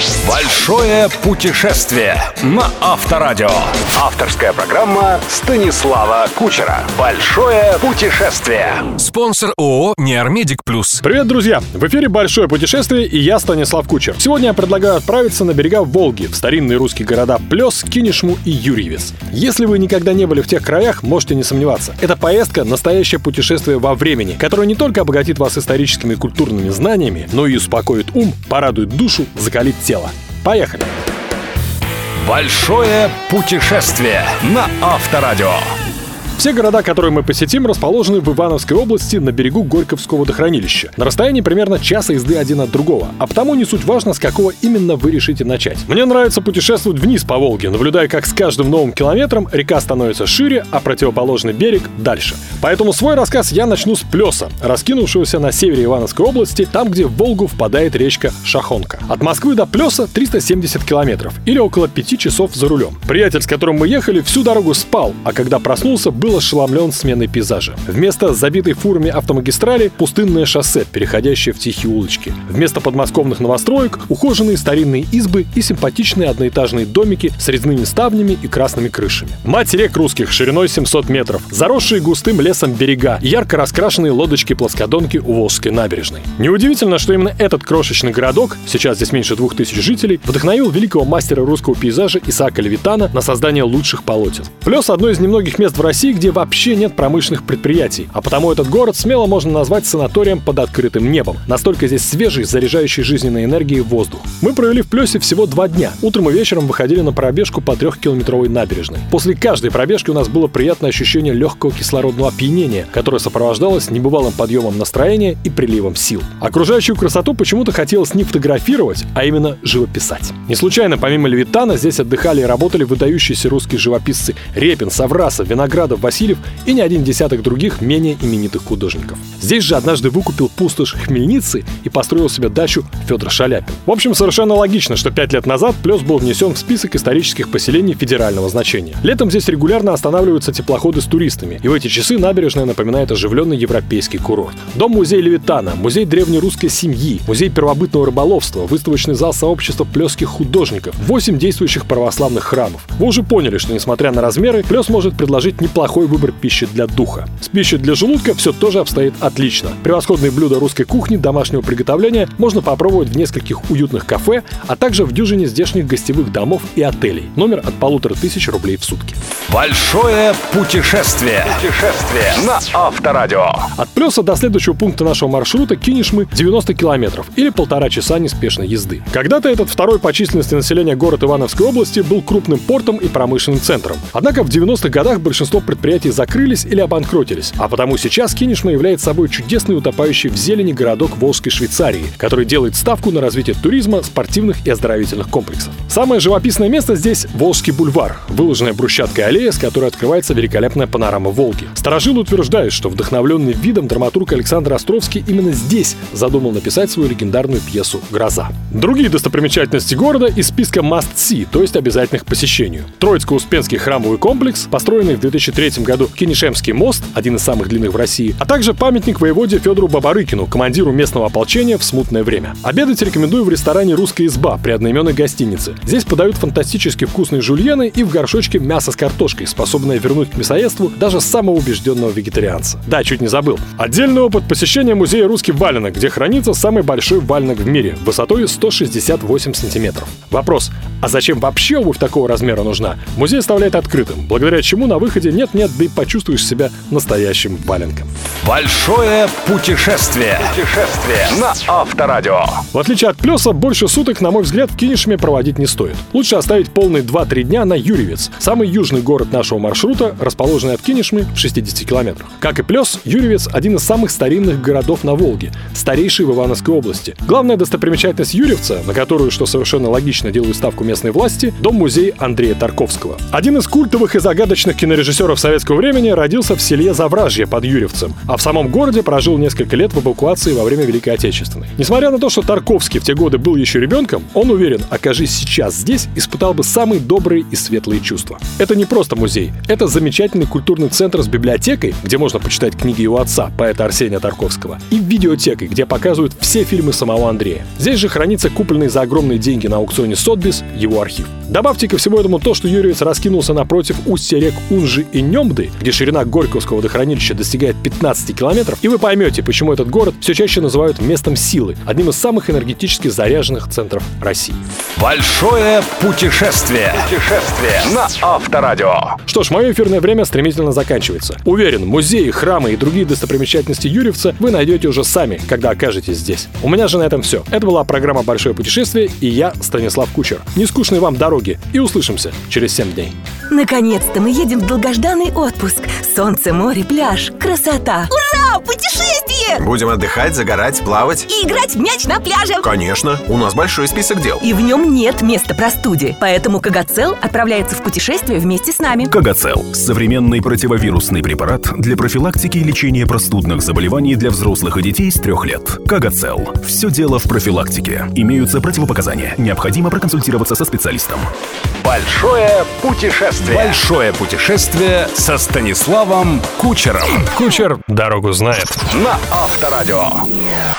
first. Большое путешествие на Авторадио. Авторская программа Станислава Кучера. Большое путешествие. Спонсор ООО «Неармедик Плюс». Привет, друзья! В эфире «Большое путешествие» и я, Станислав Кучер. Сегодня я предлагаю отправиться на берега Волги, в старинные русские города Плес, Кинешму и Юрьевец. Если вы никогда не были в тех краях, можете не сомневаться. Эта поездка — настоящее путешествие во времени, которое не только обогатит вас историческими и культурными знаниями, но и успокоит ум, порадует душу, закалит тело. Поехали! Большое путешествие на Авторадио. Все города, которые мы посетим, расположены в Ивановской области на берегу Горьковского водохранилища. На расстоянии примерно часа езды один от другого. А потому не суть важно, с какого именно вы решите начать. Мне нравится путешествовать вниз по Волге, наблюдая, как с каждым новым километром река становится шире, а противоположный берег дальше. Поэтому свой рассказ я начну с Плеса, раскинувшегося на севере Ивановской области, там, где в Волгу впадает речка Шахонка. От Москвы до Плеса 370 километров, или около 5 часов за рулем. Приятель, с которым мы ехали, всю дорогу спал, а когда проснулся, был ошеломлен сменой пейзажа. Вместо забитой фурами автомагистрали пустынное шоссе, переходящее в тихие улочки. Вместо подмосковных новостроек ухоженные старинные избы и симпатичные одноэтажные домики с резными ставнями и красными крышами. Мать рек русских шириной 700 метров, заросшие густым лесом берега, ярко раскрашенные лодочки-плоскодонки у Волжской набережной. Неудивительно, что именно этот крошечный городок, сейчас здесь меньше двух тысяч жителей, вдохновил великого мастера русского пейзажа Исаака Левитана на создание лучших полотен. Плюс одно из немногих мест в России, где вообще нет промышленных предприятий, а потому этот город смело можно назвать санаторием под открытым небом. Настолько здесь свежий, заряжающий жизненной энергией воздух. Мы провели в Плесе всего два дня. Утром и вечером выходили на пробежку по трехкилометровой набережной. После каждой пробежки у нас было приятное ощущение легкого кислородного опьянения, которое сопровождалось небывалым подъемом настроения и приливом сил. Окружающую красоту почему-то хотелось не фотографировать, а именно живописать. Не случайно, помимо Левитана, здесь отдыхали и работали выдающиеся русские живописцы Репин, Саврасов, Виноградов, Васильев и не один десяток других менее именитых художников. Здесь же однажды выкупил пустошь Хмельницы и построил себе дачу Федор Шаляпин. В общем, совершенно логично, что пять лет назад Плес был внесен в список исторических поселений федерального значения. Летом здесь регулярно останавливаются теплоходы с туристами, и в эти часы набережная напоминает оживленный европейский курорт. Дом-музей Левитана, музей древнерусской семьи, музей первобытного рыболовства, выставочный зал сообщества плесских художников, 8 действующих православных храмов. Вы уже поняли, что несмотря на размеры, Плес может предложить неплохой выбор пищи для духа. С пищей для желудка все тоже обстоит отлично. Превосходные блюда русской кухни домашнего приготовления можно попробовать в нескольких уютных кафе, а также в дюжине здешних гостевых домов и отелей. Номер от полутора тысяч рублей в сутки. Большое путешествие. Путешествие на Авторадио. От Плеса до следующего пункта нашего маршрута Кинешмы 90 километров или полтора часа неспешной езды. Когда-то этот второй по численности населения город Ивановской области был крупным портом и промышленным центром. Однако в 90-х годах большинство предприятий закрылись или обанкротились, а потому сейчас Кинешма является собой чудесный утопающий в зелени городок Волжской Швейцарии, который делает ставку на развитие туризма, спортивных и оздоровительных комплексов. Самое живописное место здесь – Волжский бульвар, выложенная брусчаткой аллея, с которой открывается великолепная панорама Волги. Старожилы утверждают, что вдохновленный видом драматург Александр Островский именно здесь задумал написать свою легендарную пьесу «Гроза». Другие достопримечательности города из списка must see, то есть обязательных к посещению. Троицко-Успенский храмовый комплекс, построенный в 2003 году Кинешемский мост, один из самых длинных в России, а также памятник воеводе Федору Бабарыкину, командиру местного ополчения в смутное время. Обедать рекомендую в ресторане «Русская изба» при одноименной гостинице. Здесь подают фантастически вкусные жульены и в горшочке мясо с картошкой, способное вернуть к мясоедству даже самого убежденного вегетарианца. Да, чуть не забыл. Отдельный опыт посещения музея русский валенок, где хранится самый большой валенок в мире, высотой 168 сантиметров. Вопрос, а зачем вообще обувь такого размера нужна? Музей оставляет открытым, благодаря чему на выходе нет-нет, да и почувствуешь себя настоящим валенком. Большое путешествие. Путешествие на Авторадио. В отличие от Плеса, больше суток, на мой взгляд, в Кинешме проводить не стоит. Лучше оставить полные 2-3 дня на Юрьевец, самый южный город нашего маршрута, расположенный от Кинешмы в 60 километрах. Как и Плес, Юрьевец – один из самых старинных городов на Волге, старейший в Ивановской области. Главная достопримечательность Юрьевца, на которую, что совершенно логично, делают ставку местные власти – дом-музей Андрея Тарковского. Один из культовых и загадочных кинорежиссеров советского времени родился в селе Завражье под Юрьевцем, а в самом городе прожил несколько лет в эвакуации во время Великой Отечественной. Несмотря на то, что Тарковский в те годы был еще ребенком, он уверен, окажись сейчас здесь, испытал бы самые добрые и светлые чувства. Это не просто музей, это замечательный культурный центр с библиотекой, где можно почитать книги его отца, поэта Арсения Тарковского, и видеотекой, где показывают все фильмы самого Андрея. Здесь же хранится купленный за огромные деньги на аукционе Сотбис его архив. Добавьте ко всему этому то, что Юрьевец раскинулся напротив устья рек Унжи и Немды, где ширина Горьковского водохранилища достигает 15 километров, и вы поймете, почему этот город все чаще называют местом силы, одним из самых энергетически заряженных центров России. Большое путешествие. Путешествие на Авторадио. Что ж, мое эфирное время стремительно заканчивается. Уверен, музеи, храмы и другие достопримечательности Юрьевца вы найдете уже сами, когда окажетесь здесь. У меня же на этом все. Это была программа «Большое путешествие» и я, Станислав Кучер. Нескучной вам дороги и услышимся через 7 дней. Наконец-то мы едем в долгожданный отпуск. Солнце, море, пляж, красота. Ура! Путешествие! Будем отдыхать, загорать, плавать. И играть в мяч на пляже. Конечно, у нас большой список дел. И в нем нет места простуде. Поэтому Кагацел отправляется в путешествие вместе с нами. Кагацел – современный противовирусный препарат для профилактики и лечения простудных заболеваний для взрослых и детей с трех лет. Кагацел. Все дело в профилактике. Имеются противопоказания. Необходимо проконсультироваться со специалистом. Большое путешествие. Большое путешествие со Станиславом Кучером. Кучер дорогу знает. На Авторадио.